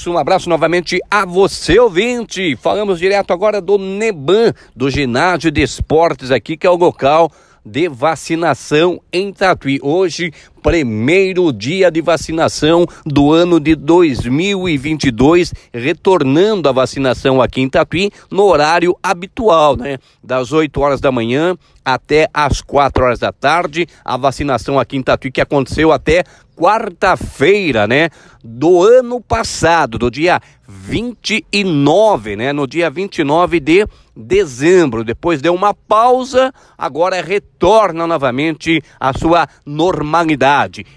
abraço, um abraço novamente a você, ouvinte. Falamos direto agora do Neban, do Ginásio de Esportes aqui, que é o local de vacinação em Tatuí. Hoje, primeiro dia de vacinação do ano de 2022, retornando a vacinação aqui em Tatuí no horário habitual, né? Das 8 horas da manhã até as 4 horas da tarde. A vacinação aqui em Tatuí que aconteceu até quarta-feira, né? Do ano passado, do dia 29, né? No dia 29 de dezembro. Depois deu uma pausa, agora retorna novamente à sua normalidade.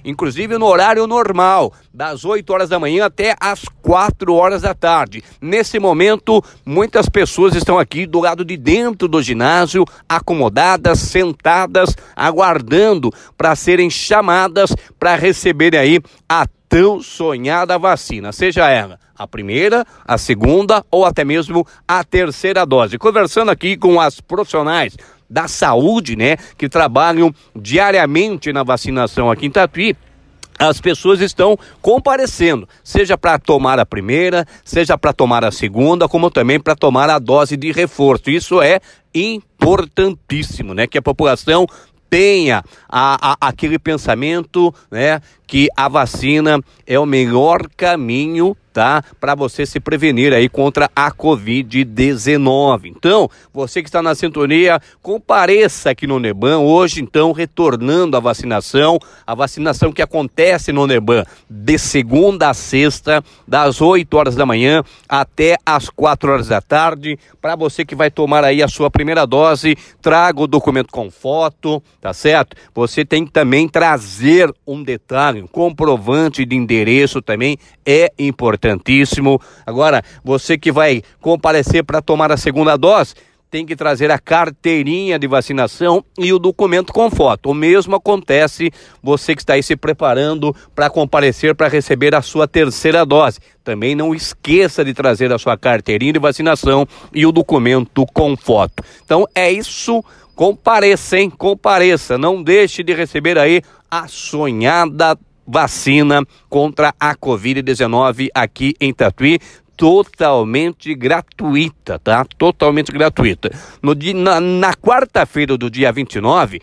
Inclusive no horário normal, das 8 horas da manhã até as 4 horas da tarde. Nesse momento, muitas pessoas estão aqui do lado de dentro do ginásio, acomodadas, sentadas, aguardando para serem chamadas para receberem aí a tão sonhada vacina, seja ela a primeira, a segunda ou até mesmo a terceira dose. Conversando aqui com as profissionais da saúde, né, que trabalham diariamente na vacinação aqui em Tatuí, as pessoas estão comparecendo, seja para tomar a primeira, seja para tomar a segunda, como também para tomar a dose de reforço. Isso é importantíssimo, né? Que a população tenha a, a, aquele pensamento, né? Que a vacina é o melhor caminho tá? Para você se prevenir aí contra a Covid-19. Então, você que está na sintonia, compareça aqui no Neban hoje, então, retornando a vacinação, a vacinação que acontece no Neban de segunda a sexta, das 8 horas da manhã até as 4 horas da tarde. Para você que vai tomar aí a sua primeira dose, traga o documento com foto, tá certo? Você tem que também trazer um detalhe, comprovante de endereço também é importantíssimo. Agora, você que vai comparecer para tomar a segunda dose, tem que trazer a carteirinha de vacinação e o documento com foto. O mesmo acontece você que está aí se preparando para comparecer para receber a sua terceira dose. Também não esqueça de trazer a sua carteirinha de vacinação e o documento com foto. Então é isso. Compareça, hein? Compareça. Não deixe de receber aí a sonhada vacina contra a Covid-19 aqui em Tatuí totalmente gratuita, tá? Totalmente gratuita. No dia, na, na quarta-feira do dia 29,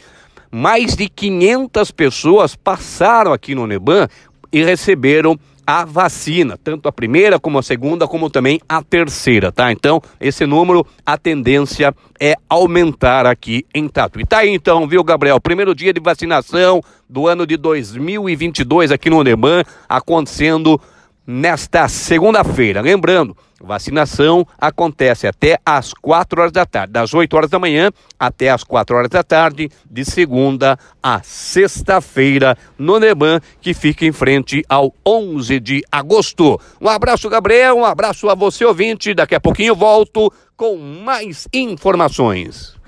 mais de 500 pessoas passaram aqui no Neban e receberam a vacina, tanto a primeira como a segunda, como também a terceira, tá? Então, esse número, a tendência é aumentar aqui em Tatuí. Tá aí então, viu, Gabriel? Primeiro dia de vacinação do ano de 2022 aqui no Neman, acontecendo nesta segunda-feira. Lembrando, vacinação acontece até às 4 horas da tarde, das 8 horas da manhã até às 4 horas da tarde, de segunda a sexta-feira, no Neban, que fica em frente ao 11 de agosto. Um abraço, Gabriel, um abraço a você, ouvinte. Daqui a pouquinho volto com mais informações.